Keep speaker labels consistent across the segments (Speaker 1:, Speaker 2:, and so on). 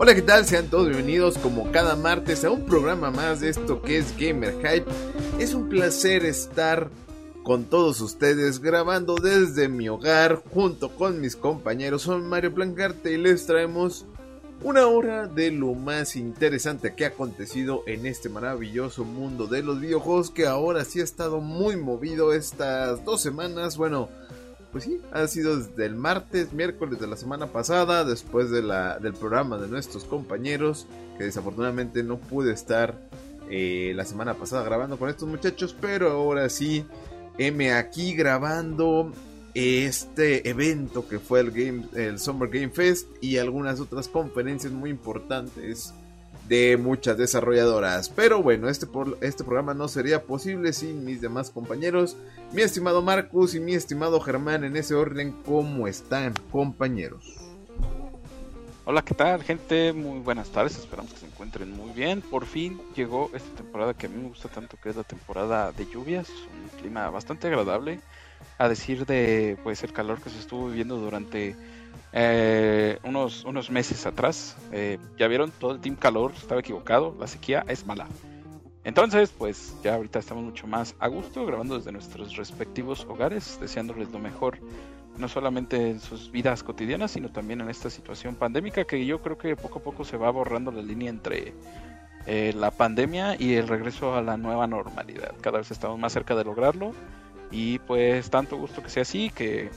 Speaker 1: Hola, ¿qué tal? Sean todos bienvenidos como cada martes a un programa más de esto que es Gamer Hype. Es un placer estar con todos ustedes grabando desde mi hogar junto con mis compañeros. Soy Mario Blancarte y les traemos una hora de lo más interesante que ha acontecido en este maravilloso mundo de los videojuegos que ahora sí ha estado muy movido estas dos semanas. Bueno, pues sí, ha sido desde el martes, miércoles de la semana pasada, después del programa de nuestros compañeros, que desafortunadamente no pude estar eh, la semana pasada grabando con estos muchachos, pero ahora sí, M aquí grabando este evento que fue el, Game, el Summer Game Fest y algunas otras conferencias muy importantes de muchas desarrolladoras. Pero bueno, este, este programa no sería posible sin mis demás compañeros. Mi estimado Marcus y mi estimado Germán, en ese orden, ¿cómo están, compañeros?
Speaker 2: Hola, ¿qué tal, gente? Muy buenas tardes, esperamos que se encuentren muy bien. Por fin llegó esta temporada que a mí me gusta tanto, que es la temporada de lluvias, un clima bastante agradable, a decir de pues el calor que se estuvo viviendo durante eh, unos, unos meses atrás. Eh, ya vieron, todo el team calor estaba equivocado, la sequía es mala. Entonces, pues ya ahorita estamos mucho más a gusto grabando desde nuestros respectivos hogares, deseándoles lo mejor, no solamente en sus vidas cotidianas, sino también en esta situación pandémica que yo creo que poco a poco se va borrando la línea entre eh, la pandemia y el regreso a la nueva normalidad. Cada vez estamos más cerca de lograrlo y pues tanto gusto que sea así, que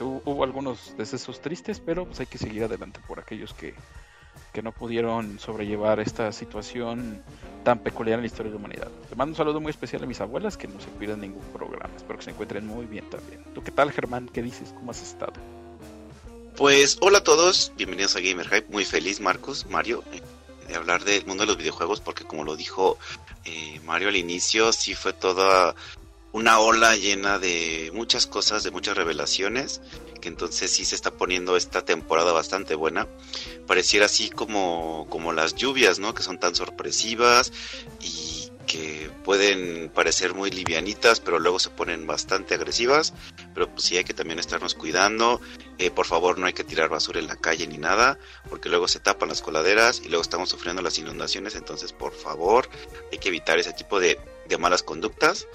Speaker 2: hubo algunos decesos tristes, pero pues hay que seguir adelante por aquellos que, que no pudieron sobrellevar esta situación tan peculiar en la historia de la humanidad. Le mando un saludo muy especial a mis abuelas que no se cuidan ningún programa. Espero que se encuentren muy bien también. ¿Tú qué tal, Germán? ¿Qué dices? ¿Cómo has estado?
Speaker 3: Pues hola a todos, bienvenidos a Gamer Hype. Muy feliz, Marcos, Mario, eh, de hablar del mundo de los videojuegos, porque como lo dijo eh, Mario al inicio, sí fue toda una ola llena de muchas cosas, de muchas revelaciones, que entonces sí se está poniendo esta temporada bastante buena. Pareciera así como, como las lluvias, ¿no? Que son tan sorpresivas y que pueden parecer muy livianitas, pero luego se ponen bastante agresivas. Pero pues sí hay que también estarnos cuidando. Eh, por favor, no hay que tirar basura en la calle ni nada, porque luego se tapan las coladeras y luego estamos sufriendo las inundaciones. Entonces, por favor, hay que evitar ese tipo de, de malas conductas.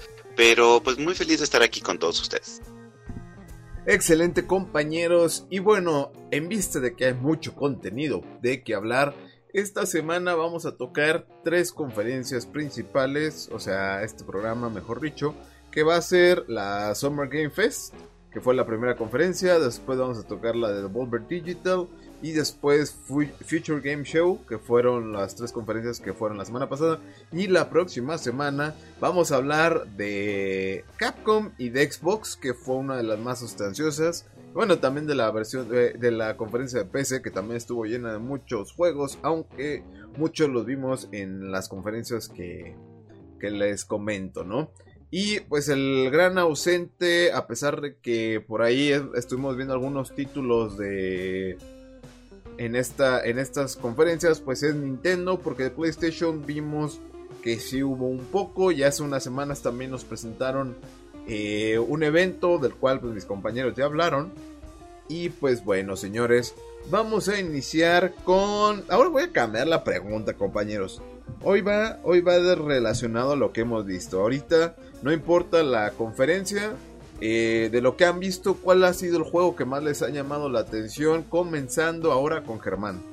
Speaker 3: Pero pues muy feliz de estar aquí con todos ustedes.
Speaker 1: Excelente compañeros y bueno, en vista de que hay mucho contenido de que hablar, esta semana vamos a tocar tres conferencias principales, o sea, este programa mejor dicho, que va a ser la Summer Game Fest, que fue la primera conferencia, después vamos a tocar la de Devolver Digital y después Future Game Show, que fueron las tres conferencias que fueron la semana pasada. Y la próxima semana vamos a hablar de Capcom y de Xbox, que fue una de las más sustanciosas. Bueno, también de la versión de, la conferencia de PC, que también estuvo llena de muchos juegos, aunque muchos los vimos en las conferencias que, que les comento, ¿no? Y pues el gran ausente, a pesar de que por ahí estuvimos viendo algunos títulos de en, esta, en estas conferencias pues es Nintendo porque de PlayStation vimos que sí hubo un poco y hace unas semanas también nos presentaron eh, un evento del cual pues mis compañeros ya hablaron. Y pues bueno señores vamos a iniciar con ahora voy a cambiar la pregunta compañeros. Hoy va hoy va relacionado a lo que hemos visto. Ahorita no importa la conferencia eh, de lo que han visto, ¿cuál ha sido el juego que más les ha llamado la atención? Comenzando ahora con Germán.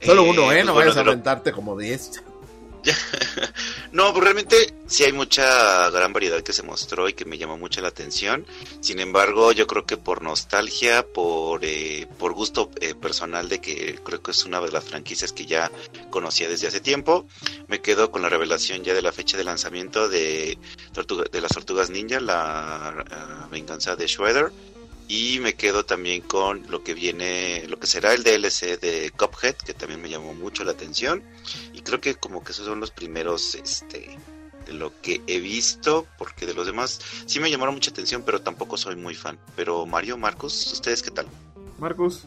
Speaker 1: Solo uno, ¿eh? No pues vayas a aventarte como 10.
Speaker 3: no, pues realmente sí hay mucha gran variedad que se mostró y que me llamó mucho la atención. Sin embargo, yo creo que por nostalgia, por, eh, por gusto eh, personal de que creo que es una de las franquicias que ya conocía desde hace tiempo, me quedo con la revelación ya de la fecha de lanzamiento de, de las Tortugas Ninja, la uh, venganza de Shredder y me quedo también con lo que viene, lo que será el DLC de Cuphead, que también me llamó mucho la atención. Y creo que como que esos son los primeros, este, de lo que he visto, porque de los demás sí me llamaron mucha atención, pero tampoco soy muy fan. Pero Mario, Marcos, ¿ustedes qué tal?
Speaker 1: Marcos.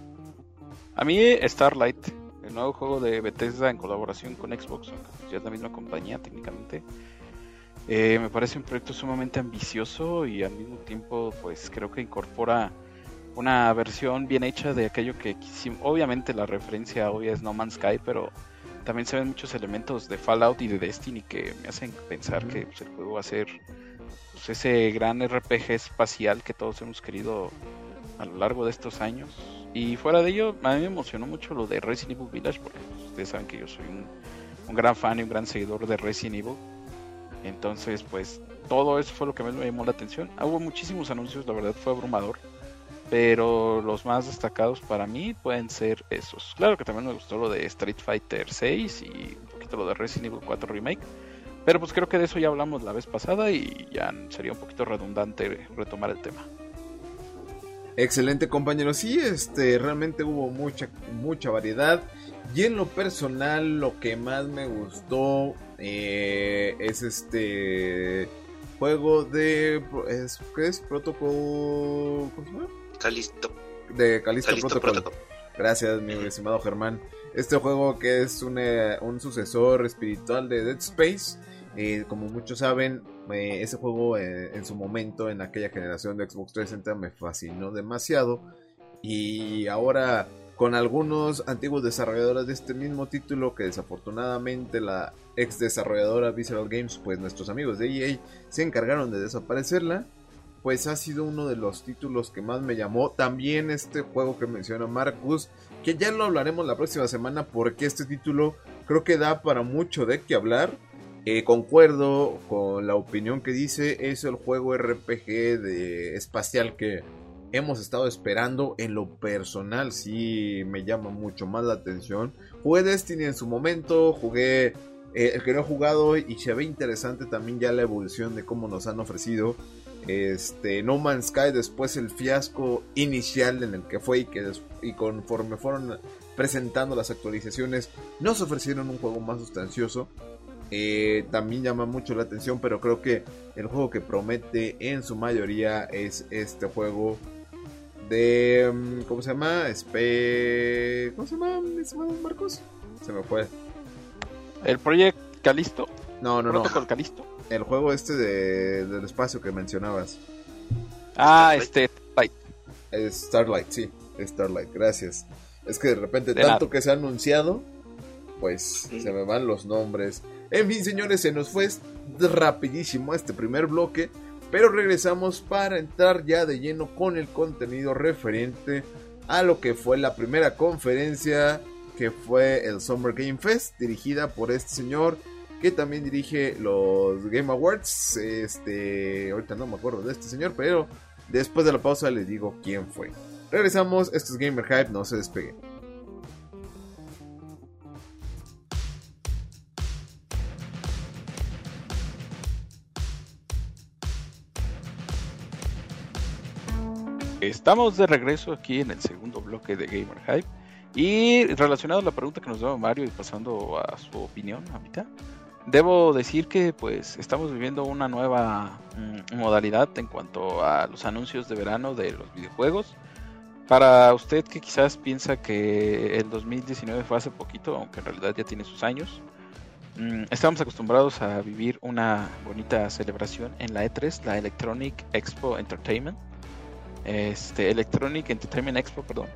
Speaker 2: A mí Starlight, el nuevo juego de Bethesda en colaboración con Xbox, ya es la misma compañía técnicamente. Me parece un proyecto sumamente ambicioso y al mismo tiempo pues creo que incorpora una versión bien hecha de aquello que obviamente la referencia obvia es No Man's Sky, pero también se ven muchos elementos de Fallout y de Destiny que me hacen pensar que pues, el juego va a ser pues, ese gran RPG espacial que todos hemos querido a lo largo de estos años. Y fuera de ello, a mí me emocionó mucho lo de Resident Evil Village, porque pues, ustedes saben que yo soy un, un gran fan y un gran seguidor de Resident Evil. Entonces, pues todo eso fue lo que me llamó la atención. Hubo muchísimos anuncios, la verdad fue abrumador pero los más destacados para mí pueden ser esos. Claro que también me gustó lo de Street Fighter 6 y un poquito lo de Resident Evil 4 Remake, pero pues creo que de eso ya hablamos la vez pasada y ya sería un poquito redundante retomar el tema.
Speaker 1: Excelente compañero, sí, este realmente hubo mucha mucha variedad y en lo personal lo que más me gustó eh, es este juego de es, ¿qué es? Protocol ¿cómo se llama?
Speaker 3: Calisto.
Speaker 1: De Calisto, Protocol. Gracias, mi estimado Germán. Este juego que es un, eh, un sucesor espiritual de Dead Space. Eh, como muchos saben, eh, ese juego en su momento, en aquella generación de Xbox 360, me fascinó demasiado. Y ahora, con algunos antiguos desarrolladores de este mismo título, que desafortunadamente la ex desarrolladora Visceral Games, pues nuestros amigos de EA, se encargaron de desaparecerla pues ha sido uno de los títulos que más me llamó. También este juego que menciona Marcus, que ya lo hablaremos la próxima semana porque este título creo que da para mucho de qué hablar. Eh, concuerdo con la opinión que dice, es el juego RPG de espacial que hemos estado esperando. En lo personal sí me llama mucho más la atención. Jugué Destiny en su momento, jugué eh, el que no he jugado y se ve interesante también ya la evolución de cómo nos han ofrecido este, No Man's Sky, después el fiasco inicial en el que fue y que y conforme fueron presentando las actualizaciones, nos ofrecieron un juego más sustancioso. Eh, también llama mucho la atención, pero creo que el juego que promete en su mayoría es este juego de. Mm, ¿Cómo se llama? Espe... ¿Cómo se llama, Marcos? Se me fue.
Speaker 2: El proyecto Calisto.
Speaker 1: No, no, no.
Speaker 2: Calisto
Speaker 1: el juego este de, del espacio que mencionabas.
Speaker 2: Ah, este,
Speaker 1: Starlight. Starlight, sí, Starlight, gracias. Es que de repente, tanto que se ha anunciado, pues se me van los nombres. En fin, señores, se nos fue rapidísimo este primer bloque, pero regresamos para entrar ya de lleno con el contenido referente a lo que fue la primera conferencia que fue el Summer Game Fest, dirigida por este señor que también dirige los Game Awards. Este, ahorita no me acuerdo de este señor, pero después de la pausa les digo quién fue. Regresamos, esto es Gamer Hype, no se despegue.
Speaker 2: Estamos de regreso aquí en el segundo bloque de Gamer Hype. Y relacionado a la pregunta que nos daba Mario y pasando a su opinión ahorita, Debo decir que pues estamos viviendo una nueva mm, modalidad en cuanto a los anuncios de verano de los videojuegos. Para usted que quizás piensa que el 2019 fue hace poquito, aunque en realidad ya tiene sus años, mm, estamos acostumbrados a vivir una bonita celebración en la E3, la Electronic Expo Entertainment. Este, Electronic Entertainment Expo, perdón,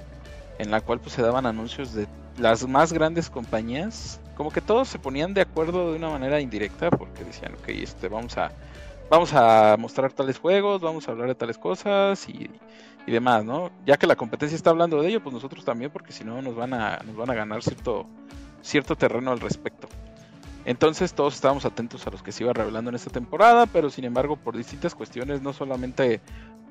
Speaker 2: en la cual pues se daban anuncios de las más grandes compañías como que todos se ponían de acuerdo de una manera indirecta porque decían, ok, este, vamos a, vamos a mostrar tales juegos, vamos a hablar de tales cosas y, demás, ¿no? Ya que la competencia está hablando de ello, pues nosotros también, porque si no nos van a, nos van a ganar cierto, cierto terreno al respecto. Entonces todos estábamos atentos a los que se iba revelando en esta temporada, pero sin embargo por distintas cuestiones, no solamente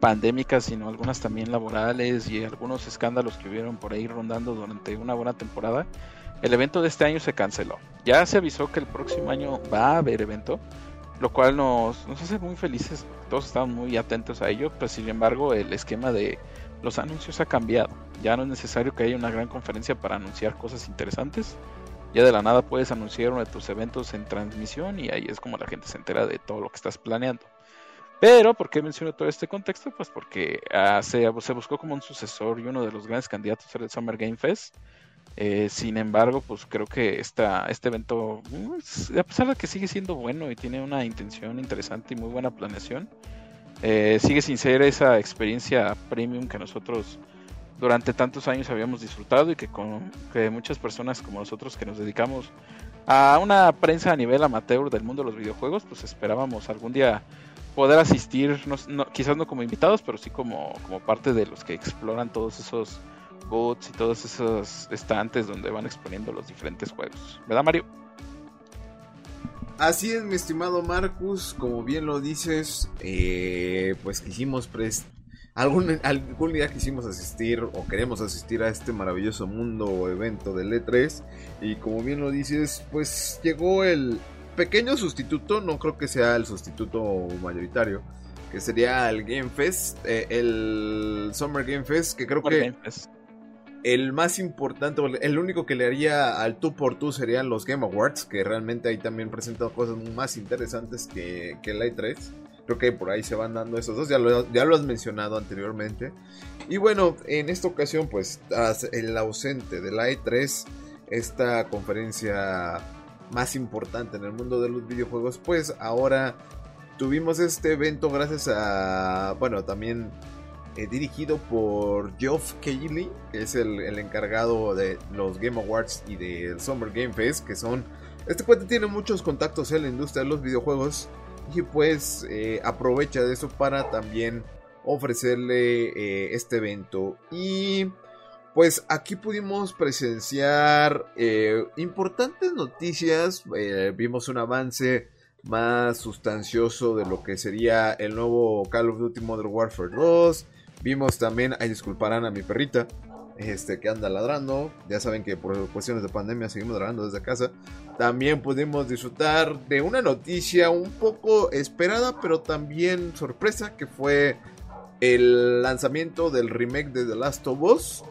Speaker 2: pandémicas, sino algunas también laborales y algunos escándalos que hubieron por ahí rondando durante una buena temporada, el evento de este año se canceló. Ya se avisó que el próximo año va a haber evento, lo cual nos, hace muy felices. Todos estamos muy atentos a ello, pero sin embargo el esquema de los anuncios ha cambiado. Ya no es necesario que haya una gran conferencia para anunciar cosas interesantes. Ya de la nada puedes anunciar uno de tus eventos en transmisión y ahí es como la gente se entera de todo lo que estás planeando. Pero, ¿por qué menciono todo este contexto? Pues porque ah, se, se, buscó como un sucesor y uno de los grandes candidatos era el Summer Game Fest. Eh, sin embargo, pues creo que esta, este evento, pues, a pesar de que sigue siendo bueno y tiene una intención interesante y muy buena planeación, eh, sigue sin ser esa experiencia premium que nosotros durante tantos años habíamos disfrutado y que con que muchas personas como nosotros que nos dedicamos a una prensa a nivel amateur del mundo de los videojuegos, pues esperábamos algún día poder asistir, quizás no como invitados, pero sí como, como parte de los que exploran todos esos bots y todos esos estantes donde van exponiendo los diferentes juegos. ¿Verdad, Mario?
Speaker 1: Así es, mi estimado Marcus, como bien lo dices, eh, pues quisimos algún, algún día quisimos asistir o queremos asistir a este maravilloso mundo o evento del E3 y como bien lo dices, pues llegó el pequeño sustituto, no creo que sea el sustituto mayoritario, que sería el Game Fest, eh, el Summer Game Fest, que creo que el más importante, el único que le haría al tú por tú serían los Game Awards, que realmente ahí también presentan cosas más interesantes que, que el i3. Creo que por ahí se van dando esos dos, ya lo, ya lo has mencionado anteriormente. Y bueno, en esta ocasión, pues, el ausente del i3, esta conferencia más importante en el mundo de los videojuegos, pues ahora tuvimos este evento gracias a, bueno, también eh, dirigido por Geoff Keighley, que es el, encargado de los Game Awards y del Summer Game Fest, que son... Este cuate tiene muchos contactos en la industria de los videojuegos y pues eh, aprovecha de eso para también ofrecerle eh, este evento. Y pues aquí pudimos presenciar importantes noticias, vimos un avance más sustancioso de lo que sería el nuevo Call of Duty Modern Warfare 2. Vimos también, ay, disculparán a mi perrita, este, que anda ladrando. Ya saben que por cuestiones de pandemia seguimos ladrando desde casa. También pudimos disfrutar de una noticia un poco esperada, pero también sorpresa, que fue el lanzamiento del remake de The Last of Us.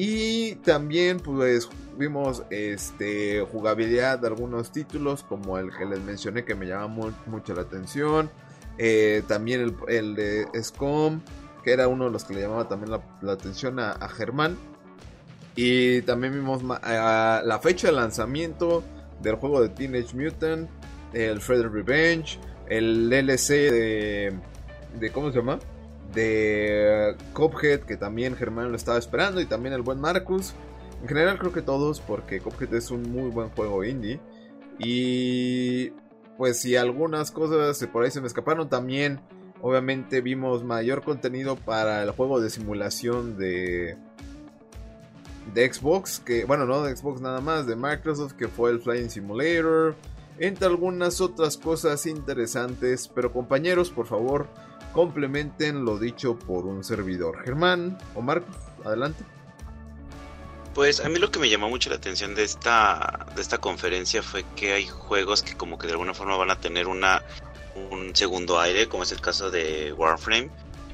Speaker 1: Y también pues vimos este, jugabilidad de algunos títulos como el que les mencioné que me llama mucho la atención. Eh, también el, el de SCOM que era uno de los que le llamaba también la, atención a, Germán. Y también vimos la fecha de lanzamiento del juego de Teenage Mutant, el Frederick Revenge, el LC de, de ¿cómo se llama? De Cophead, que también Germán lo estaba esperando, y también el buen Marcus. En general creo que todos, porque Cophead es un muy buen juego indie. Y pues si algunas cosas por ahí se me escaparon, también Obviamente vimos mayor contenido para el juego de simulación de de Xbox, que bueno, no de Xbox nada más, de Microsoft, que fue el Flying Simulator, entre algunas otras cosas interesantes, pero compañeros, por favor, complementen lo dicho por un servidor. Germán o Marcos, adelante.
Speaker 3: Pues a mí lo que me llamó mucho la atención de esta de esta conferencia fue que hay juegos que como que de alguna forma van a tener una un segundo aire, como es el caso de Warframe.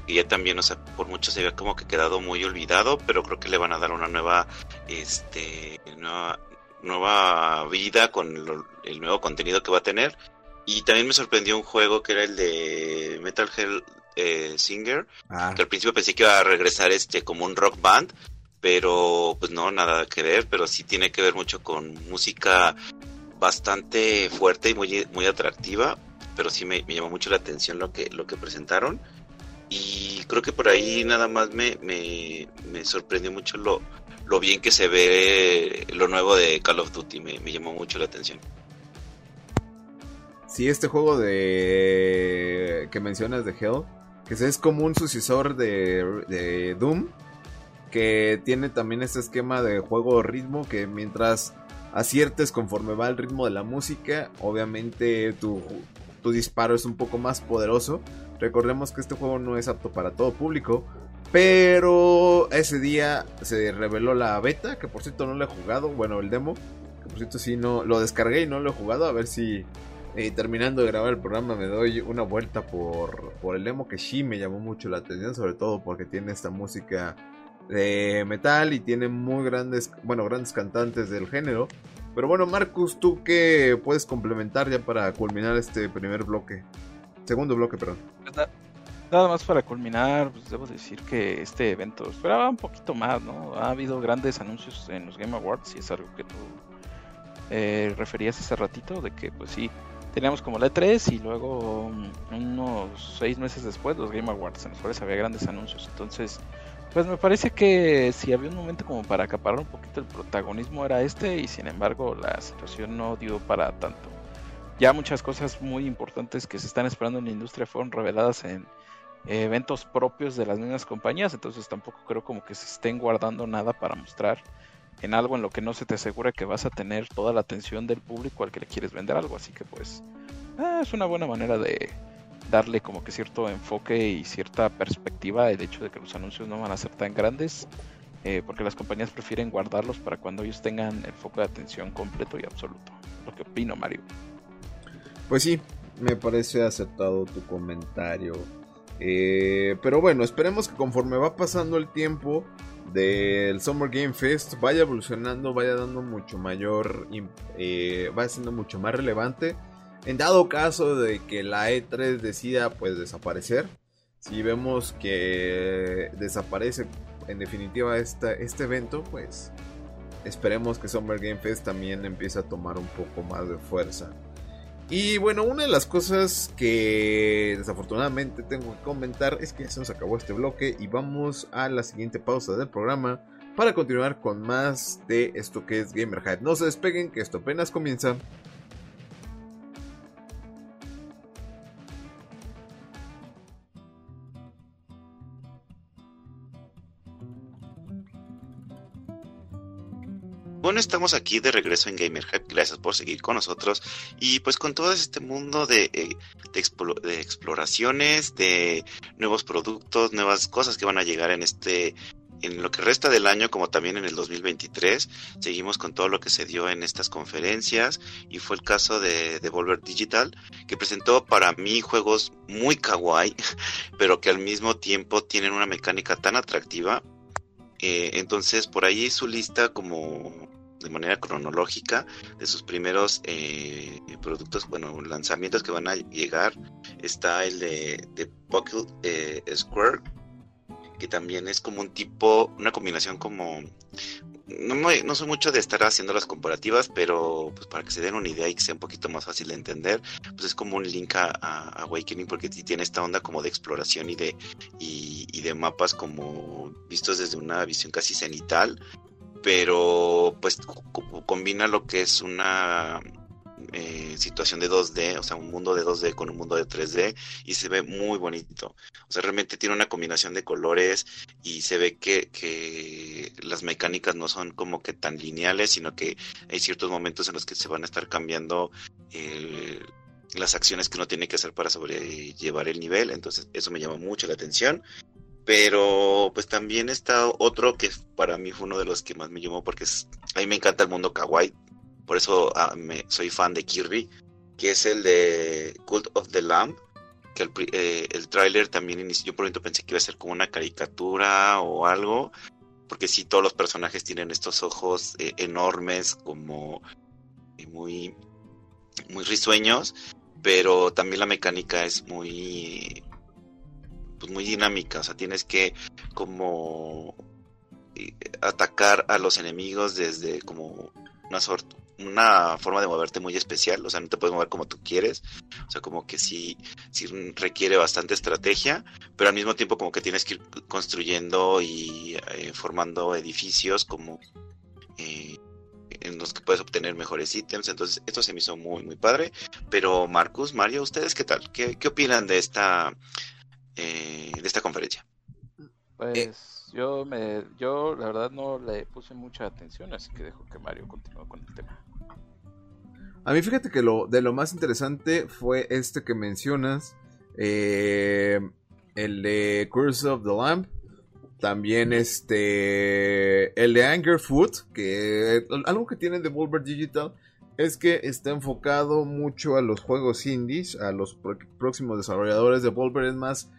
Speaker 3: Y ya también, o sea, por mucho se había como que quedado muy olvidado, pero creo que le van a dar una nueva, este, nueva, nueva vida con el nuevo contenido que va a tener. Y también me sorprendió un juego que era el de Metal Hell eh, Singer, ah. que al principio pensé que iba a regresar este como un rock band, pero pues no, nada que ver, pero sí tiene que ver mucho con música bastante fuerte y muy, muy atractiva pero sí me, llamó mucho la atención lo que, lo que presentaron. Y creo que por ahí nada más me, me, sorprendió mucho lo, lo bien que se ve lo nuevo de Call of Duty, me, llamó mucho la atención.
Speaker 1: Sí, este juego de que mencionas de Hell, que es como un sucesor de, de Doom, que tiene también este esquema de juego ritmo que mientras aciertes conforme va el ritmo de la música, obviamente tu, tu disparo es un poco más poderoso. Recordemos que este juego no es apto para todo público. Pero ese día se reveló la beta, que por cierto no lo he jugado. Bueno, el demo, que por cierto sí no lo descargué y no lo he jugado. A ver si terminando de grabar el programa me doy una vuelta por, por el demo, que sí me llamó mucho la atención, sobre todo porque tiene esta música de metal y tiene muy grandes, bueno, grandes cantantes del género. Pero bueno, Marcus, ¿tú qué puedes complementar ya para culminar este primer bloque? Segundo bloque, perdón.
Speaker 2: Pues nada más para culminar, pues debo decir que este evento esperaba un poquito más, ¿no? Ha habido grandes anuncios en los Game Awards y es algo que tú eh, referías hace ratito, de que pues sí, teníamos como la E3 y luego mm, unos seis meses después los Game Awards, en los cuales había grandes anuncios. Entonces, pues me parece que si había un momento como para acaparar un poquito el protagonismo era este y sin embargo la situación no dio para tanto. Ya muchas cosas muy importantes que se están esperando en la industria fueron reveladas en eventos propios de las mismas compañías, entonces tampoco creo como que se estén guardando nada para mostrar en algo en lo que no se te asegura que vas a tener toda la atención del público al que le quieres vender algo. Así que pues ah, es una buena manera de darle como que cierto enfoque y cierta perspectiva el hecho de que los anuncios no van a ser tan grandes. Eh, porque las compañías prefieren guardarlos para cuando ellos tengan el foco de atención completo y absoluto. Lo que opino, Mario.
Speaker 1: Pues sí, me parece aceptado tu comentario. Eh, pero bueno, esperemos que conforme va pasando el tiempo, del Summer Game Fest vaya evolucionando, vaya dando mucho mayor, eh, vaya siendo mucho más relevante. En dado caso de que la E3 decida pues desaparecer, si vemos que desaparece en definitiva este evento, pues esperemos que Summer Game Fest también empiece a tomar un poco más de fuerza. Y bueno, una de las cosas que desafortunadamente tengo que comentar es que ya se nos acabó este bloque y vamos a la siguiente pausa del programa para continuar con más de esto que es Gamer Hype. No se despeguen, que esto apenas comienza.
Speaker 3: Bueno, estamos aquí de regreso en Gamer Hype. Gracias por seguir con nosotros. Y pues con todo este mundo de, eh, de, exploraciones, de nuevos productos, nuevas cosas que van a llegar en este en lo que resta del año como también en el 2023 seguimos con todo lo que se dio en estas conferencias y fue el caso de Devolver Digital que presentó para mí juegos muy kawaii pero que al mismo tiempo tienen una mecánica tan atractiva eh, entonces por ahí su lista como de manera cronológica de sus primeros eh, productos, bueno, lanzamientos que van a llegar. Está el de, de Pocket eh, Square, que también es como un tipo, una combinación como... No, no soy mucho de estar haciendo las comparativas, pero pues para que se den una idea y que sea un poquito más fácil de entender, pues es como un link a, Awakening porque tiene esta onda como de exploración y de, y de mapas como vistos desde una visión casi cenital pero pues combina lo que es una eh, situación de 2D, o sea, un mundo de 2D con un mundo de 3D y se ve muy bonito. O sea, realmente tiene una combinación de colores y se ve que, que las mecánicas no son como que tan lineales, sino que hay ciertos momentos en los que se van a estar cambiando eh, las acciones que uno tiene que hacer para sobrellevar el nivel. Entonces, eso me llama mucho la atención. Pero pues también está otro que para mí fue uno de los que más me llamó porque a mí me encanta el mundo kawaii. Por eso ah, soy fan de Kirby, que es el de Cult of the Lamb. Que el, eh, tráiler también inició, yo por ejemplo pensé que iba a ser como una caricatura o algo. Porque sí, todos los personajes tienen estos ojos eh, enormes, como eh, muy, muy risueños. Pero también la mecánica es muy pues muy dinámica, o sea, tienes que como eh, atacar a los enemigos desde como una forma de moverte muy especial, o sea, no te puedes mover como tú quieres, o sea, como que sí, sí requiere bastante estrategia, pero al mismo tiempo como que tienes que ir construyendo y eh, formando edificios como eh, en los que puedes obtener mejores ítems, entonces esto se me hizo muy, muy padre, pero Marcus, Mario, ¿ustedes qué tal? ¿Qué, qué opinan de esta eh, de esta conferencia.
Speaker 2: Pues eh. yo me, yo la verdad no le puse mucha atención, así que dejo que Mario continúe con el tema.
Speaker 1: A mí fíjate que lo de lo más interesante fue este que mencionas, eh, el de Curse of the Lamp, también este, el de Anger Food, que algo que tiene Devolver Digital es que está enfocado mucho a los juegos indies, a los próximos desarrolladores. Devolver es más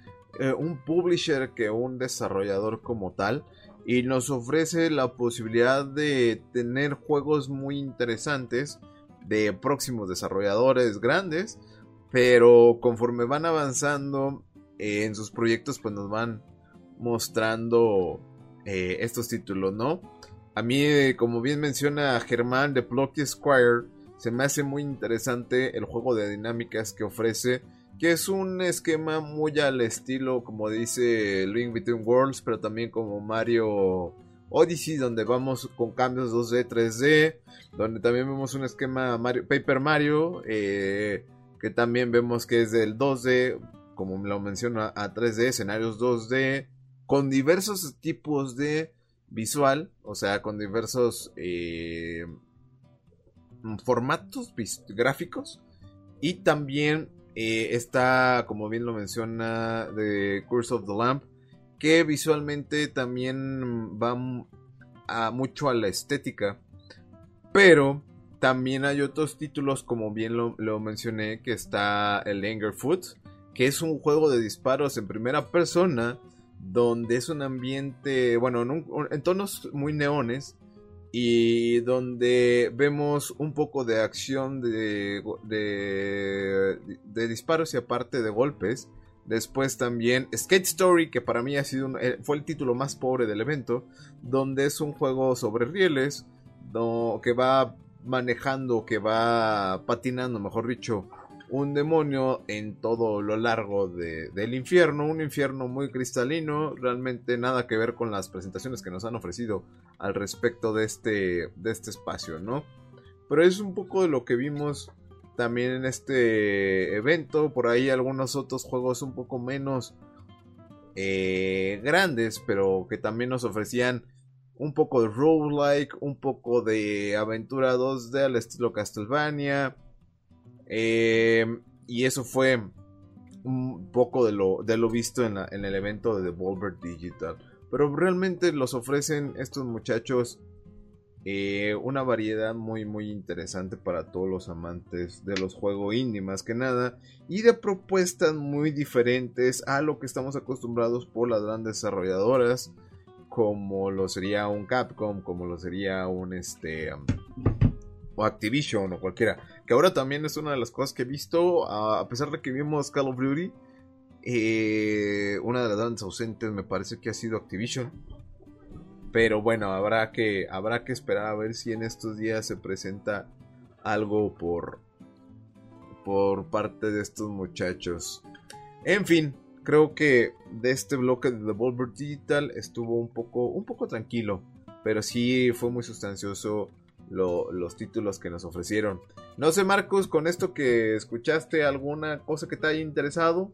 Speaker 1: eh, un publisher que un desarrollador como tal y nos ofrece la posibilidad de tener juegos muy interesantes de próximos desarrolladores grandes, pero conforme van avanzando eh, en sus proyectos pues nos van mostrando eh, estos títulos, ¿no? A mí, como bien menciona Germán de Blocky Squire, se me hace muy interesante el juego de dinámicas que ofrece, que es un esquema muy al estilo, como dice Link Between Worlds, pero también como Mario Odyssey, donde vamos con cambios 2D, 3D, donde también vemos un esquema Mario, Paper Mario, eh, que también vemos que es del 2D, como lo menciona, a 3D, escenarios 2D, con diversos tipos de visual, o sea, con diversos eh, formatos gráficos, y también eh, está, como bien lo menciona, The Curse of the Lamp, que visualmente también va a mucho a la estética, pero también hay otros títulos, como bien lo, mencioné, que está el Foot, que es un juego de disparos en primera persona, donde es un ambiente, bueno, en, tonos muy neones, y donde vemos un poco de acción de, de, disparos y aparte de golpes. Después también Skate Story, que para mí ha sido eh, fue el título más pobre del evento, donde es un juego sobre rieles, que va manejando, que va patinando, mejor dicho, un demonio en todo lo largo del infierno, un infierno muy cristalino, realmente nada que ver con las presentaciones que nos han ofrecido al respecto de este, de este espacio, ¿no? Pero es un poco de lo que vimos también en este evento, por ahí algunos otros juegos un poco menos eh, grandes, pero que también nos ofrecían un poco de roguelike, un poco de aventura 2D al estilo Castlevania. Eh, y eso fue un poco de lo, de lo visto en, el evento de Devolver Digital. Pero realmente los ofrecen estos muchachos eh, una variedad muy muy interesante para todos los amantes de los juegos indie más que nada y de propuestas muy diferentes a lo que estamos acostumbrados por las grandes desarrolladoras como lo sería un Capcom, como lo sería un este o Activision o cualquiera. Que ahora también es una de las cosas que he visto, a pesar de que vimos Call of Duty, eh, una de las grandes ausentes me parece que ha sido Activision. Pero bueno, habrá que, habrá que esperar a ver si en estos días se presenta algo por, por parte de estos muchachos. En fin, creo que de este bloque de Devolver Digital estuvo un poco, un poco tranquilo, pero sí fue muy sustancioso los títulos que nos ofrecieron. No sé, Marcos, con esto que escuchaste, ¿alguna cosa que te haya interesado?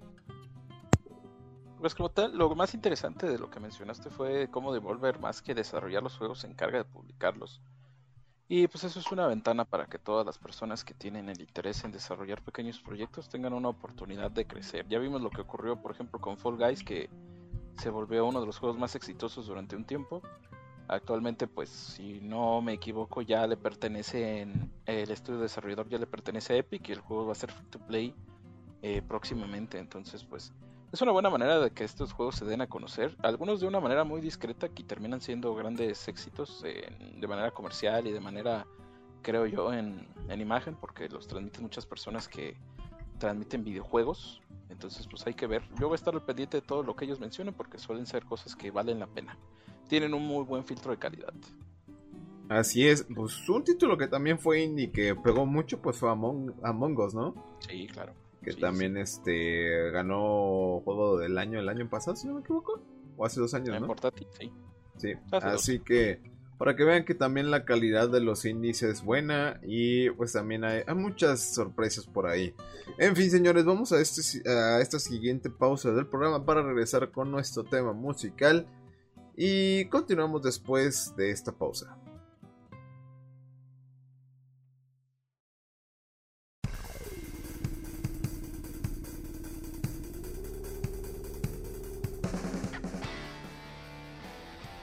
Speaker 2: Pues como tal, lo más interesante de lo que mencionaste fue cómo Devolver, más que desarrollar los juegos, se encarga de publicarlos. Y pues eso es una ventana para que todas las personas que tienen el interés en desarrollar pequeños proyectos tengan una oportunidad de crecer. Ya vimos lo que ocurrió, por ejemplo, con Fall Guys, que se volvió uno de los juegos más exitosos durante un tiempo. Actualmente, pues, si no me equivoco, ya le pertenece en el estudio desarrollador ya le pertenece a Epic y el juego va a ser free to play eh, próximamente. Entonces, pues, es una buena manera de que estos juegos se den a conocer, algunos de una manera muy discreta que terminan siendo grandes éxitos de manera comercial y de manera, creo yo, en, imagen, porque los transmiten muchas personas que transmiten videojuegos, entonces pues hay que ver, yo voy a estar al pendiente de todo lo que ellos mencionen porque suelen ser cosas que valen la pena, tienen un muy buen filtro de calidad.
Speaker 1: Así es, pues un título que también fue indie que pegó mucho pues fue Among, Among Us, ¿no?
Speaker 2: Sí, claro
Speaker 1: que también este ganó juego del año el año pasado, si no me equivoco, o hace dos años, ¿no?
Speaker 2: sí.
Speaker 1: Sí, así que para que vean que también la calidad de los índices es buena y pues también hay, muchas sorpresas por ahí. En fin, señores, vamos a, este, a esta siguiente pausa del programa para regresar con nuestro tema musical y continuamos después de esta pausa.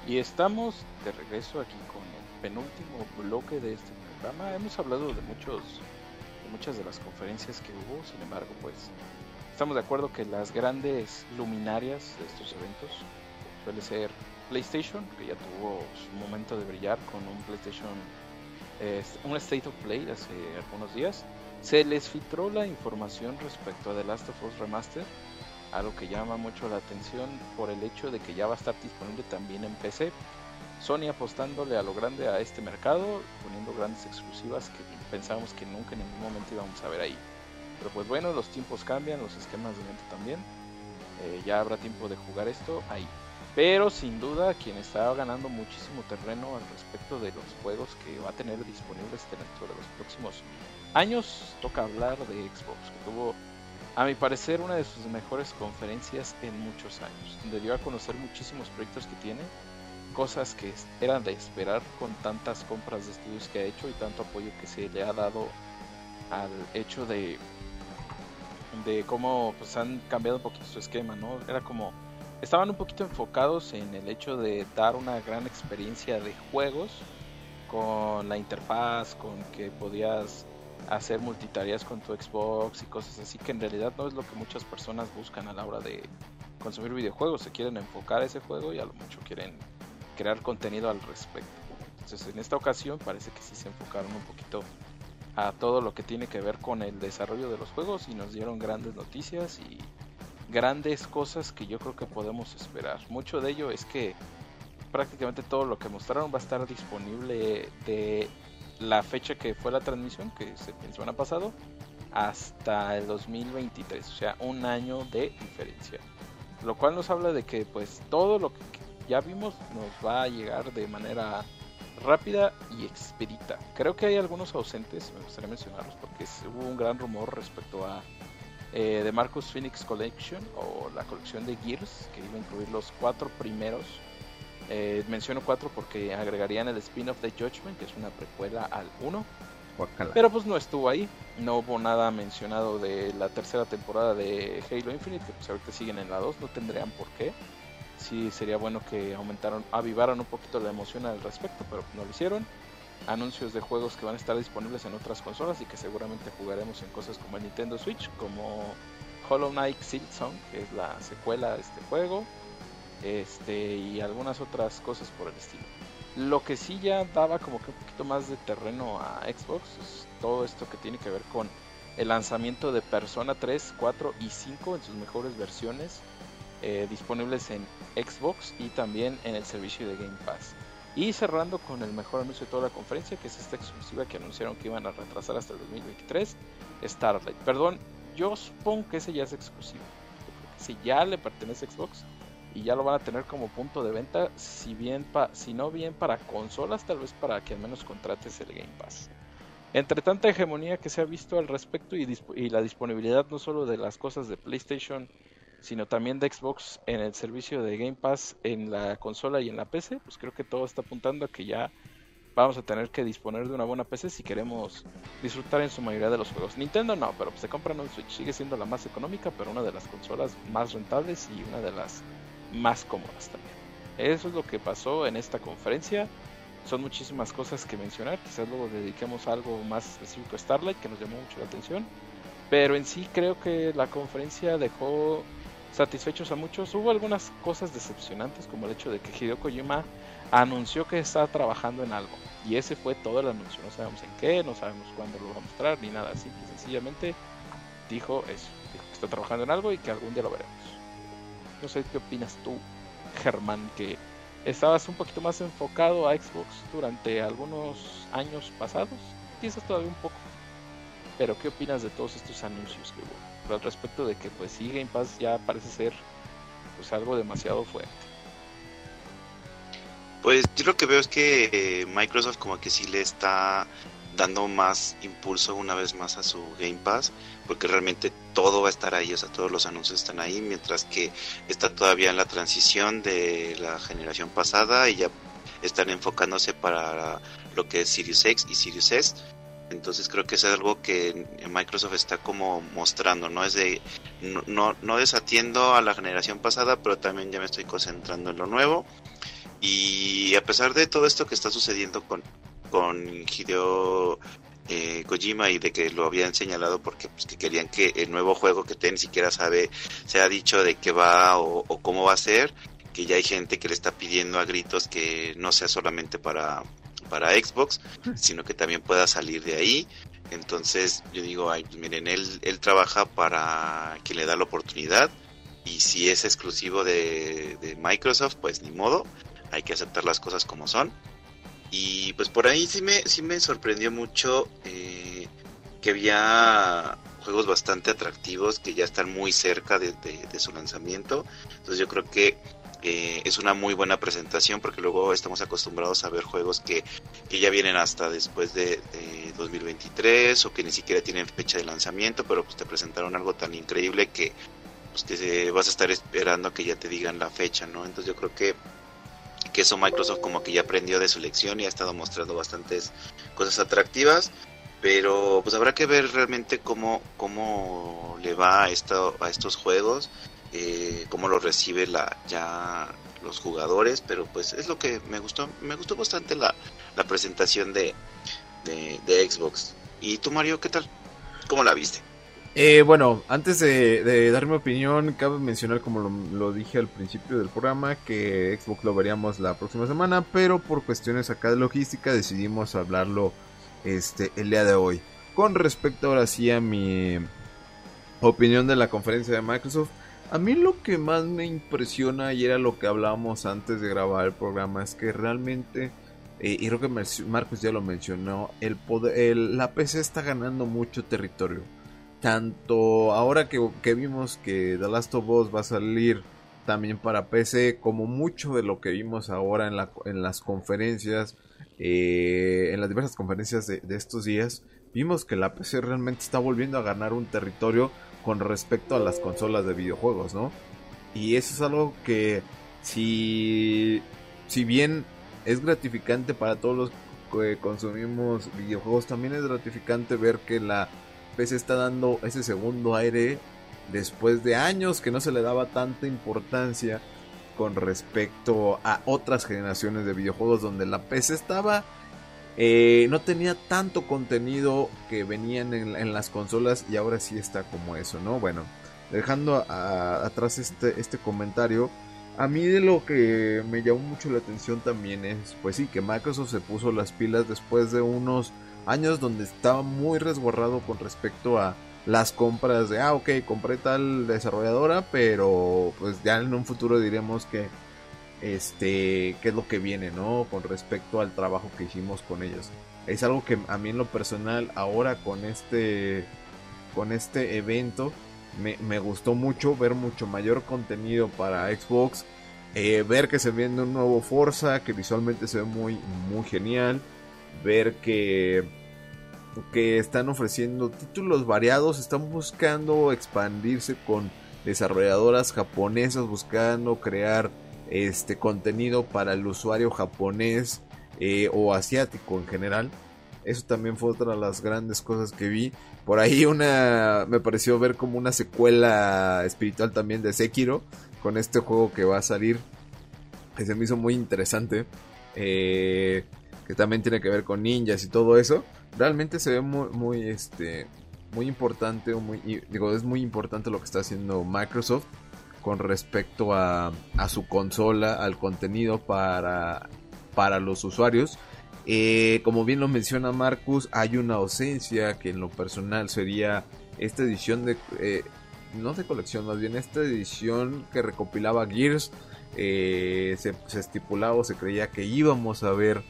Speaker 2: Y estamos de regreso aquí con el penúltimo bloque de este programa. Hemos hablado de muchos de muchas de las conferencias que hubo, sin embargo, pues estamos de acuerdo que las grandes luminarias de estos eventos suele ser PlayStation, que ya tuvo su momento de brillar con un PlayStation un State of Play hace algunos días. Se les filtró la información respecto a The Last of Us Remaster algo que llama mucho la atención por el hecho de que ya va a estar disponible también en PC. Sony apostándole a lo grande a este mercado, poniendo grandes exclusivas que pensábamos que nunca en ningún momento íbamos a ver ahí. Pero pues bueno, los tiempos cambian, los esquemas de venta también. Eh, ya habrá tiempo de jugar esto ahí. Pero sin duda quien está ganando muchísimo terreno al respecto de los juegos que va a tener disponibles dentro de los próximos años, toca hablar de Xbox, que tuvo a mi parecer una de sus mejores conferencias en muchos años, donde dio a conocer muchísimos proyectos que tiene, cosas que eran de esperar con tantas compras de estudios que ha hecho y tanto apoyo que se le ha dado al hecho de de cómo pues han cambiado un poquito su esquema, ¿no? Era como estaban un poquito enfocados en el hecho de dar una gran experiencia de juegos con la interfaz, con que podías hacer multitareas con tu Xbox y cosas así que en realidad no es lo que muchas personas buscan a la hora de consumir videojuegos, se quieren enfocar a ese juego y a lo mucho quieren crear contenido al respecto. Entonces en esta ocasión parece que sí se enfocaron un poquito a todo lo que tiene que ver con el desarrollo de los juegos y nos dieron grandes noticias y grandes cosas que yo creo que podemos esperar. Mucho de ello es que prácticamente todo lo que mostraron va a estar disponible de la fecha que fue la transmisión, que se el semana pasado, hasta el 2023, o sea, un año de diferencia. Lo cual nos habla de que pues todo lo que ya vimos nos va a llegar de manera rápida y expedita. Creo que hay algunos ausentes, me gustaría mencionarlos porque hubo un gran rumor respecto a eh, The Marcus Phoenix Collection o la colección de Gears que iba a incluir los cuatro primeros eh, menciono 4 porque agregarían el spin-off de Judgment, que es una precuela al 1. Pero pues no estuvo ahí. No hubo nada mencionado de la tercera temporada de Halo Infinite, que pues ahorita siguen en la 2, no tendrían por qué. Sí sería bueno que aumentaron, avivaran un poquito la emoción al respecto, pero no lo hicieron. Anuncios de juegos que van a estar disponibles en otras consolas y que seguramente jugaremos en cosas como el Nintendo Switch, como Hollow Knight Silksong, que es la secuela de este juego este y algunas otras cosas por el estilo. Lo que sí ya daba como que un poquito más de terreno a Xbox es todo esto que tiene que ver con el lanzamiento de Persona 3, 4 y 5 en sus mejores versiones eh, disponibles en Xbox y también en el servicio de Game Pass. Y cerrando con el mejor anuncio de toda la conferencia, que es esta exclusiva que anunciaron que iban a retrasar hasta el 2023, Starlight. Perdón, yo supongo que ese ya es exclusivo. si ya le pertenece a Xbox, y ya lo van a tener como punto de venta, si bien si no bien para consolas, tal vez para que al menos contrates el Game Pass. Entre tanta hegemonía que se ha visto al respecto y, y, la disponibilidad no solo de las cosas de PlayStation, sino también de Xbox en el servicio de Game Pass en la consola y en la PC, pues creo que todo está apuntando a que ya vamos a tener que disponer de una buena PC si queremos disfrutar en su mayoría de los juegos. Nintendo no, pero pues se compran un Switch, sigue siendo la más económica, pero una de las consolas más rentables y una de las más cómodas también. Eso es lo que pasó en esta conferencia. Son muchísimas cosas que mencionar. Quizás luego dediquemos algo más específico a Starlight que nos llamó mucho la atención. Pero en sí creo que la conferencia dejó satisfechos a muchos. Hubo algunas cosas decepcionantes como el hecho de que Hideo Kojima anunció que está trabajando en algo. Y ese fue todo el anuncio. No sabemos en qué, no sabemos cuándo lo va a mostrar, ni nada. Simple sencillamente dijo eso. Dijo que está trabajando en algo y que algún día lo veremos. No sé qué opinas tú, Germán, que estabas un poquito más enfocado a Xbox durante algunos años pasados, quizás todavía un poco. Pero ¿qué opinas de todos estos anuncios que hubo? Al respecto de que pues sí Game Pass ya parece ser pues algo demasiado fuerte.
Speaker 3: Pues yo lo que veo es que eh, Microsoft como que sí le está dando más impulso una vez más a su Game Pass, porque realmente todo va a estar ahí, o sea, todos los anuncios están ahí, mientras que está todavía en la transición de la generación pasada y ya están enfocándose para lo que es Sirius X y Sirius S. Entonces creo que es algo que Microsoft está como mostrando, ¿no? Es de, no, no, desatiendo a la generación pasada, pero también ya me estoy concentrando en lo nuevo. Y a pesar de todo esto que está sucediendo con, con Hideo eh, Kojima y de que lo habían señalado porque pues, que querían que el nuevo juego que ten ni siquiera sabe, se ha dicho de qué va o, cómo va a ser, que ya hay gente que le está pidiendo a gritos que no sea solamente para, para Xbox, sino que también pueda salir de ahí. Entonces yo digo, ay, pues, miren, él, trabaja para que le da la oportunidad y si es exclusivo de, de Microsoft, pues ni modo hay que aceptar las cosas como son. Y pues por ahí sí me, sí me sorprendió mucho eh, que había juegos bastante atractivos que ya están muy cerca de, su lanzamiento. Entonces yo creo que eh, es una muy buena presentación porque luego estamos acostumbrados a ver juegos que, que ya vienen hasta después de, 2023 o que ni siquiera tienen fecha de lanzamiento, pero pues te presentaron algo tan increíble que pues que vas a estar esperando a que ya te digan la fecha, ¿no? Entonces yo creo que que eso Microsoft como que ya aprendió de su lección y ha estado mostrando bastantes cosas atractivas pero pues habrá que ver realmente cómo, cómo le va a, esto, a estos juegos, eh, cómo lo recibe ya los jugadores, pero pues es lo que me gustó, me gustó bastante la, presentación de, de, Xbox. ¿Y tú Mario, qué tal? ¿Cómo la viste?
Speaker 1: Eh, bueno, antes de, dar mi opinión, cabe mencionar, como lo, lo, dije al principio del programa, que Xbox lo veríamos la próxima semana, pero por cuestiones acá de logística decidimos hablarlo este, el día de hoy. Con respecto ahora sí a mi opinión de la conferencia de Microsoft, a mí lo que más me impresiona y era lo que hablábamos antes de grabar el programa es que realmente, eh, y creo que Marcos ya lo mencionó, el poder, la PC está ganando mucho territorio. Tanto ahora que, vimos que The Last of Us va a salir también para PC, como mucho de lo que vimos ahora en, la, en las conferencias eh, en las diversas conferencias de, estos días, vimos que la PC realmente está volviendo a ganar un territorio con respecto a las consolas de videojuegos, ¿no? Y eso es algo que si, si bien es gratificante para todos los que consumimos videojuegos, también es gratificante ver que la PC está dando ese segundo aire después de años que no se le daba tanta importancia con respecto a otras generaciones de videojuegos donde la PC estaba eh, no tenía tanto contenido que venían en, las consolas y ahora sí está como eso, ¿no? Bueno, dejando atrás este, este comentario, a mí de lo que me llamó mucho la atención también es, pues sí, que Microsoft se puso las pilas después de unos años donde estaba muy resguardado con respecto a las compras de, ah, ok, compré tal desarrolladora, pero pues ya en un futuro diremos que, este, qué es lo que viene, ¿no? Con respecto al trabajo que hicimos con ellos. Es algo que a mí en lo personal, ahora con este, con este evento, me, me gustó mucho ver mucho mayor contenido para Xbox. Eh, ver que se viene un nuevo Forza que visualmente se ve muy, muy genial. Ver que que están ofreciendo títulos variados, están buscando expandirse con desarrolladoras japonesas, buscando crear este contenido para el usuario japonés eh, o asiático en general. Eso también fue otra de las grandes cosas que vi. Por ahí una me pareció ver como una secuela espiritual también de Sekiro con este juego que va a salir. Que se me hizo muy interesante. Eh, que también tiene que ver con ninjas y todo eso realmente se ve muy, este, muy importante, muy, digo, es muy importante lo que está haciendo Microsoft con respecto a, su consola, al contenido para, para los usuarios. Eh, como bien lo menciona Marcus, hay una ausencia que en lo personal sería esta edición de... Eh, no de colección, más bien esta edición que recopilaba Gears. Eh, se, se, estipulaba o se creía que íbamos a ver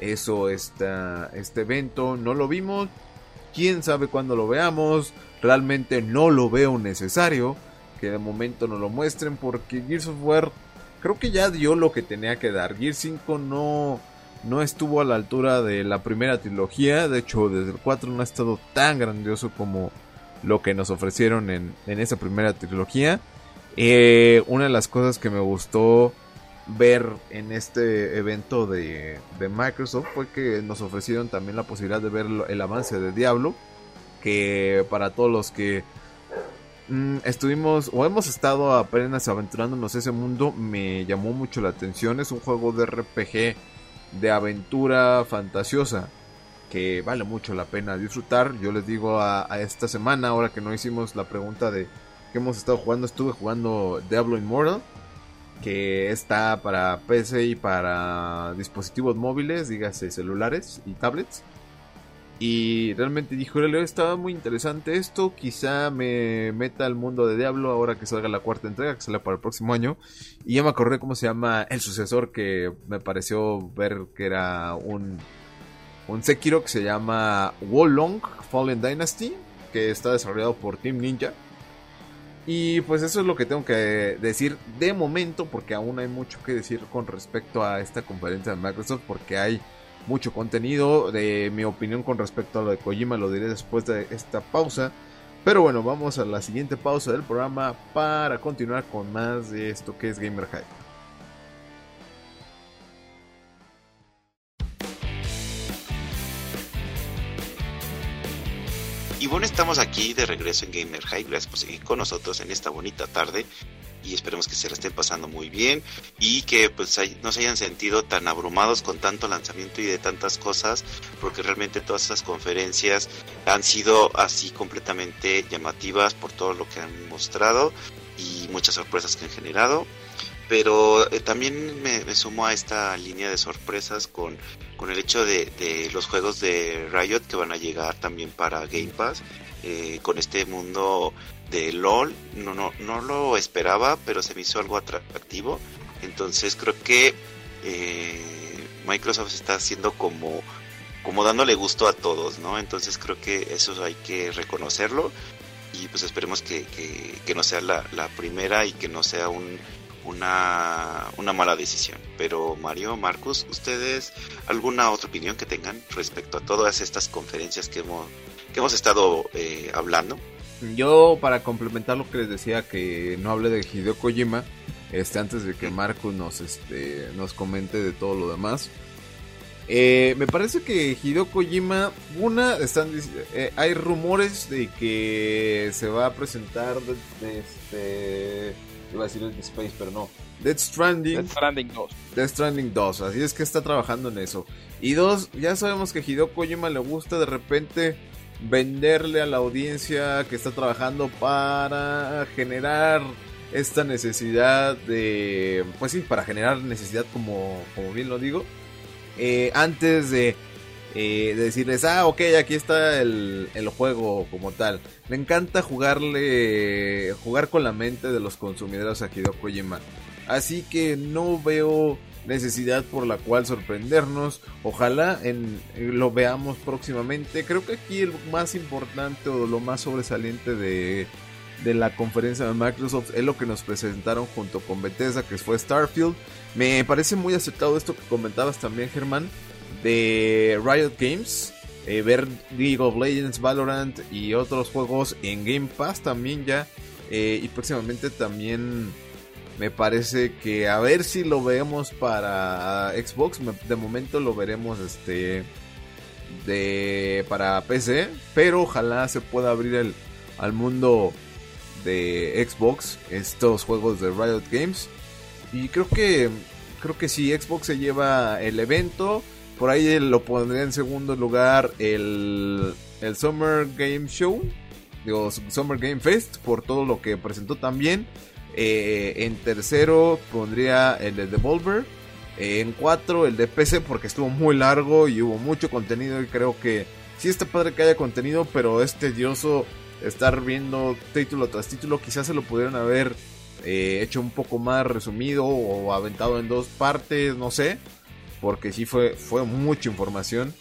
Speaker 1: eso, esta, este evento, no lo vimos. Quién sabe cuándo lo veamos. Realmente no lo veo necesario. Que de momento no lo muestren. Porque Gears of War creo que ya dio lo que tenía que dar. Gears 5 no, no estuvo a la altura de la primera trilogía. De hecho, desde el 4 no ha estado tan grandioso como lo que nos ofrecieron en, en esa primera trilogía. Eh, una de las cosas que me gustó ver en este evento de, Microsoft fue que nos ofrecieron también la posibilidad de ver el avance de Diablo. Que para todos los que mm, estuvimos o hemos estado apenas aventurándonos ese mundo, me llamó mucho la atención. Es un juego de RPG de aventura fantasiosa que vale mucho la pena disfrutar. Yo les digo a, a esta semana, ahora que no hicimos la pregunta de que hemos estado jugando, estuve jugando Diablo Immortal que está para PC y para dispositivos móviles, dígase celulares y tablets. Y realmente dijo, estaba muy interesante esto, quizá me meta al mundo de Diablo ahora que salga la cuarta entrega, que sale para el próximo año. Y ya me acordé cómo se llama el sucesor, que me pareció ver que era un, un Sekiro que se llama Wolong Fallen Dynasty, que está desarrollado por Team Ninja. Y pues eso es lo que tengo que decir de momento, porque aún hay mucho que decir con respecto a esta conferencia de Microsoft, porque hay mucho contenido. De mi opinión con respecto a lo de Kojima lo diré después de esta pausa. Pero bueno, vamos a la siguiente pausa del programa para continuar con más de esto que es Gamer Hype.
Speaker 3: Y bueno, estamos aquí de regreso en Gamer High. Gracias por seguir con nosotros en esta bonita tarde. Y esperemos que se la estén pasando muy bien y que pues no se hayan sentido tan abrumados con tanto lanzamiento y de tantas cosas, porque realmente todas esas conferencias han sido así completamente llamativas por todo lo que han mostrado y muchas sorpresas que han generado. Pero eh, también me, me, sumo a esta línea de sorpresas con, con el hecho de, los juegos de Riot que van a llegar también para Game Pass eh, con este mundo de LOL no, no, no lo esperaba pero se me hizo algo atractivo entonces creo que eh, Microsoft está haciendo como como dándole gusto a todos no entonces creo que eso hay que reconocerlo y pues esperemos que, que, no sea la, la primera y que no sea un una, una mala decisión. Pero Mario, Marcus, ¿ustedes alguna otra opinión que tengan respecto a todas estas conferencias que hemos, que hemos estado eh, hablando?
Speaker 1: Yo, para complementar lo que les decía, que no hable de Hideo Kojima, este, antes de que Marcus nos, este, nos comente de todo lo demás. Eh, me parece que Hideo Kojima, una, están, eh, hay rumores de que se va a presentar este, iba a decir el Space, pero no. Dead Stranding.
Speaker 2: Dead Stranding 2.
Speaker 1: Dead Stranding 2, así es que está trabajando en eso. Y dos, ya sabemos que Hideo Kojima le gusta de repente venderle a la audiencia que está trabajando para generar esta necesidad de, pues sí, para generar necesidad como, como bien lo digo, eh, antes de eh, decirles, ah, ok, aquí está el, el, juego como tal. Me encanta jugarle, jugar con la mente de los consumidores a Hideo Kojima. Así que no veo necesidad por la cual sorprendernos. Ojalá en, lo veamos próximamente. Creo que aquí el más importante o lo más sobresaliente de, de la conferencia de Microsoft es lo que nos presentaron junto con Bethesda, que fue Starfield. Me parece muy aceptado esto que comentabas también, Germán de Riot Games. Eh, ver League of Legends, Valorant y otros juegos en Game Pass también ya. Eh, y próximamente también me parece que a ver si lo vemos para Xbox. De momento lo veremos este de para PC, pero ojalá se pueda abrir el, al mundo de Xbox estos juegos de Riot Games. Y creo que creo que si Xbox se lleva el evento. Por ahí lo pondría en segundo lugar el, el Summer Game Show. Digo, Summer Game Fest por todo lo que presentó también. Eh, en tercero pondría el de Devolver. Eh, en cuatro el de PC porque estuvo muy largo y hubo mucho contenido y creo que sí está padre que haya contenido, pero es tedioso estar viendo título tras título. Quizás se lo pudieran haber eh, hecho un poco más resumido o aventado en dos partes, no sé porque sí fue, fue mucha información.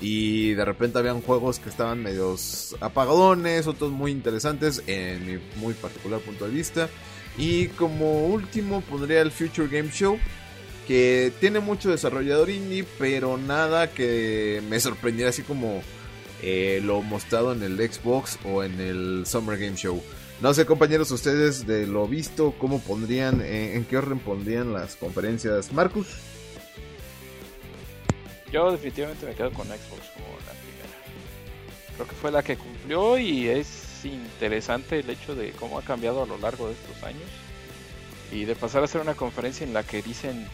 Speaker 1: Y de repente habían juegos que estaban medios apagadones, otros muy interesantes en mi muy particular punto de vista. Y como último pondría el Future Game Show, que tiene mucho desarrollador indie, pero nada que me sorprendiera así como eh, lo mostrado en el Xbox o en el Summer Game Show. No sé compañeros, ustedes de lo visto, ¿cómo pondrían, en qué orden pondrían las conferencias? Marcus.
Speaker 2: Yo definitivamente me quedo con Xbox como la primera. Creo que fue la que cumplió y es interesante el hecho de cómo ha cambiado a lo largo de estos años. Y de pasar a ser una conferencia en la que dicen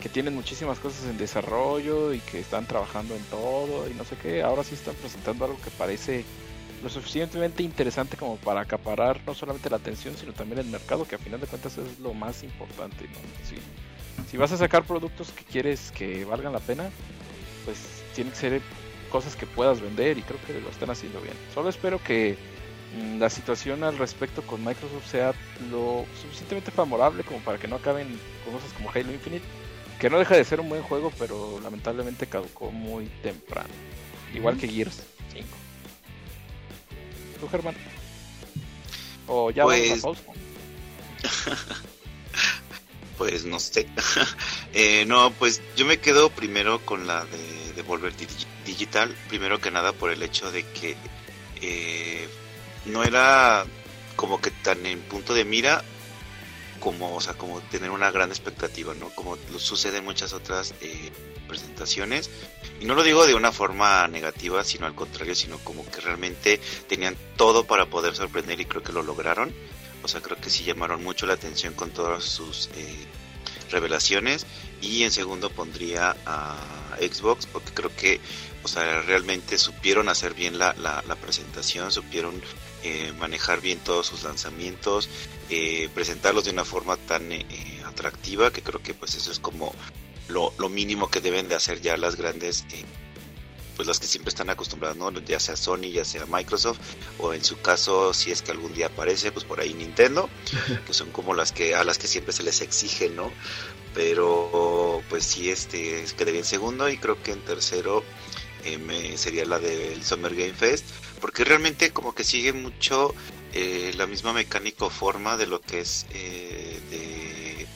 Speaker 2: que tienen muchísimas cosas en desarrollo y que están trabajando en todo y no sé qué, ahora sí están presentando algo que parece lo suficientemente interesante como para acaparar no solamente la atención, sino también el mercado, que a final de cuentas es lo más importante. Si, vas a sacar productos que quieres que valgan la pena, pues tiene que ser cosas que puedas vender y creo que lo están haciendo bien. Solo espero que la situación al respecto con Microsoft sea lo suficientemente favorable como para que no acaben cosas como Halo Infinite, que no deja de ser un buen juego, pero lamentablemente caducó muy temprano. Igual que Gears 5. ¿Tú, Germán? ¿O ya vamos a
Speaker 3: Pues-
Speaker 2: pausa?
Speaker 3: Pues no sé. Eh, no, pues yo me quedo primero con la de Devolver Digi- Digital. Primero que nada por el hecho de que eh, no era como que tan en punto de mira como, o sea, como tener una gran expectativa, ¿no? Como lo sucede en muchas otras eh, presentaciones. Y no lo digo de una forma negativa, sino al contrario, sino como que realmente tenían todo para poder sorprender y creo que lo lograron. O sea, creo que sí llamaron mucho la atención con todas sus eh, revelaciones. Y en segundo pondría a Xbox, porque creo que, o sea, realmente supieron hacer bien la, la, la presentación, supieron eh, manejar bien todos sus lanzamientos, eh, presentarlos de una forma tan eh, atractiva que creo que pues eso es como lo, lo mínimo que deben de hacer ya las grandes eh, pues las que siempre están acostumbradas, ¿no? Ya sea Sony, ya sea Microsoft, o en su caso, si es que algún día aparece, pues por ahí Nintendo, que son como las que a las que siempre se les exige, ¿no? Pero pues sí, este quedaría en segundo y creo que en tercero eh, sería la del Summer Game Fest, porque realmente como que sigue mucho eh, la misma mecánica o forma de lo que es eh, de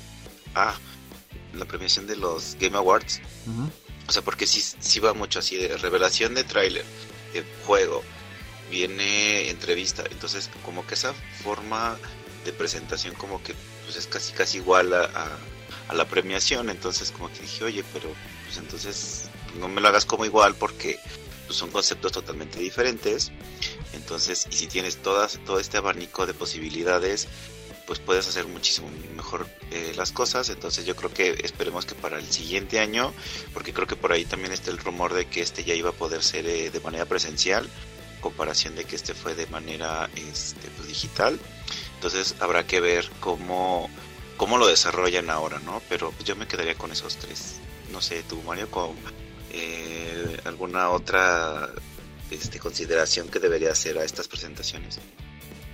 Speaker 3: ah la premiación de los Game Awards o sea, porque sí, sí va mucho así de revelación de tráiler, de juego, viene entrevista. Entonces, como que esa forma de presentación como que pues es casi casi igual a, a, a la premiación. Entonces, como que dije, oye, pero pues entonces no me lo hagas como igual porque pues, son conceptos totalmente diferentes. Entonces, y si tienes todas, todo este abanico de posibilidades, pues puedes hacer muchísimo mejor eh, las cosas. Entonces yo creo que esperemos que para el siguiente año, porque creo que por ahí también está el rumor de que este ya iba a poder ser eh, de manera presencial, comparación de que este fue de manera este, pues, digital. Entonces habrá que ver cómo, cómo lo desarrollan ahora, ¿no? Pero yo me quedaría con esos tres. No sé, tú Mario, con eh, alguna otra este, consideración que debería hacer a estas presentaciones.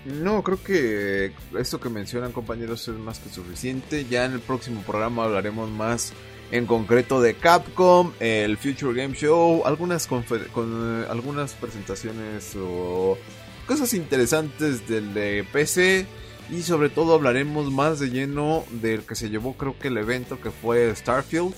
Speaker 1: No, creo que esto que mencionan compañeros es más que suficiente. Ya en el próximo programa hablaremos más en concreto de Capcom, el Future Game Show, algunas con, algunas presentaciones o cosas interesantes del de PC y sobre todo hablaremos más de lleno del que se llevó creo que el evento que fue Starfield.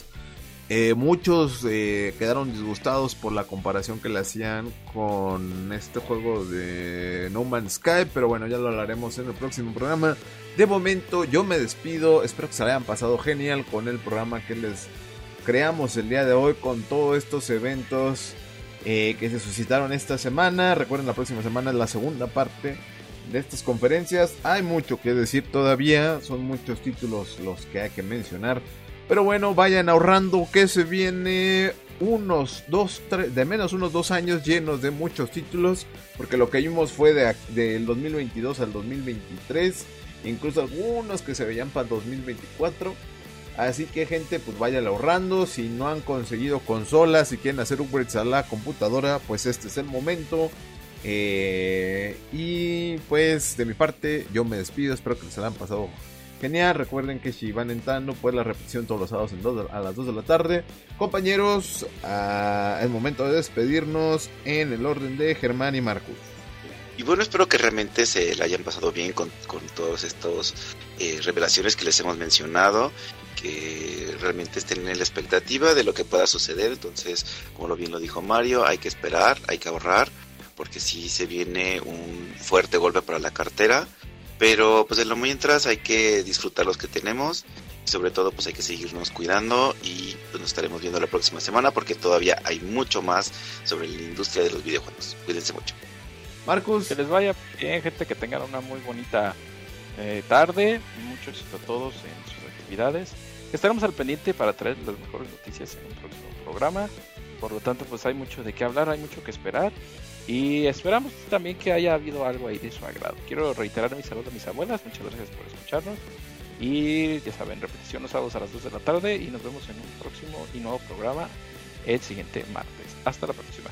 Speaker 1: Eh, muchos eh, quedaron disgustados por la comparación que le hacían con este juego de No Man's Sky, pero bueno, ya lo hablaremos en el próximo programa. De momento yo me despido, espero que se hayan pasado genial con el programa que les creamos el día de hoy con todos estos eventos eh, que se suscitaron esta semana. Recuerden, la próxima semana es la segunda parte de estas conferencias. Hay mucho que decir todavía, son muchos títulos los que hay que mencionar. Pero bueno, vayan ahorrando que se viene unos dos, tres, de menos unos dos años llenos de muchos títulos. Porque lo que vimos fue de, del 2022 al 2023. Incluso algunos que se veían para 2024. Así que gente, pues vayan ahorrando. Si no han conseguido consolas, si quieren hacer upgrades a la computadora, pues este es el momento. Eh, y pues de mi parte, yo me despido. Espero que les hayan pasado Genial, recuerden que si van entrando, pues la repetición todos los sábados en dos, a las 2 de la tarde. Compañeros, uh, momento de despedirnos en el orden de Germán y Marcus.
Speaker 3: Y bueno, espero que realmente se la hayan pasado bien con, con todos estos eh, revelaciones que les hemos mencionado, que realmente estén en la expectativa de lo que pueda suceder. Entonces, como lo bien lo dijo Mario, hay que esperar, hay que ahorrar, porque si se viene un fuerte golpe para la cartera. Pero pues en lo mientras hay que disfrutar los que tenemos y sobre todo pues hay que seguirnos cuidando y pues nos estaremos viendo la próxima semana porque todavía hay mucho más sobre la industria de los videojuegos. Cuídense mucho.
Speaker 1: Marcus.
Speaker 2: Que les vaya bien gente, que tengan una muy bonita eh, tarde, mucho éxito a todos en sus actividades. Estaremos al pendiente para traer las mejores noticias en un próximo programa. Por lo tanto pues hay mucho de qué hablar, hay mucho que esperar. Y esperamos también que haya habido algo ahí de su agrado. Quiero reiterar mi saludo a mis abuelas. Muchas gracias por escucharnos. Y ya saben, repetición los sábados a las 2 de la tarde. Y nos vemos en un próximo y nuevo programa el siguiente martes. Hasta la próxima.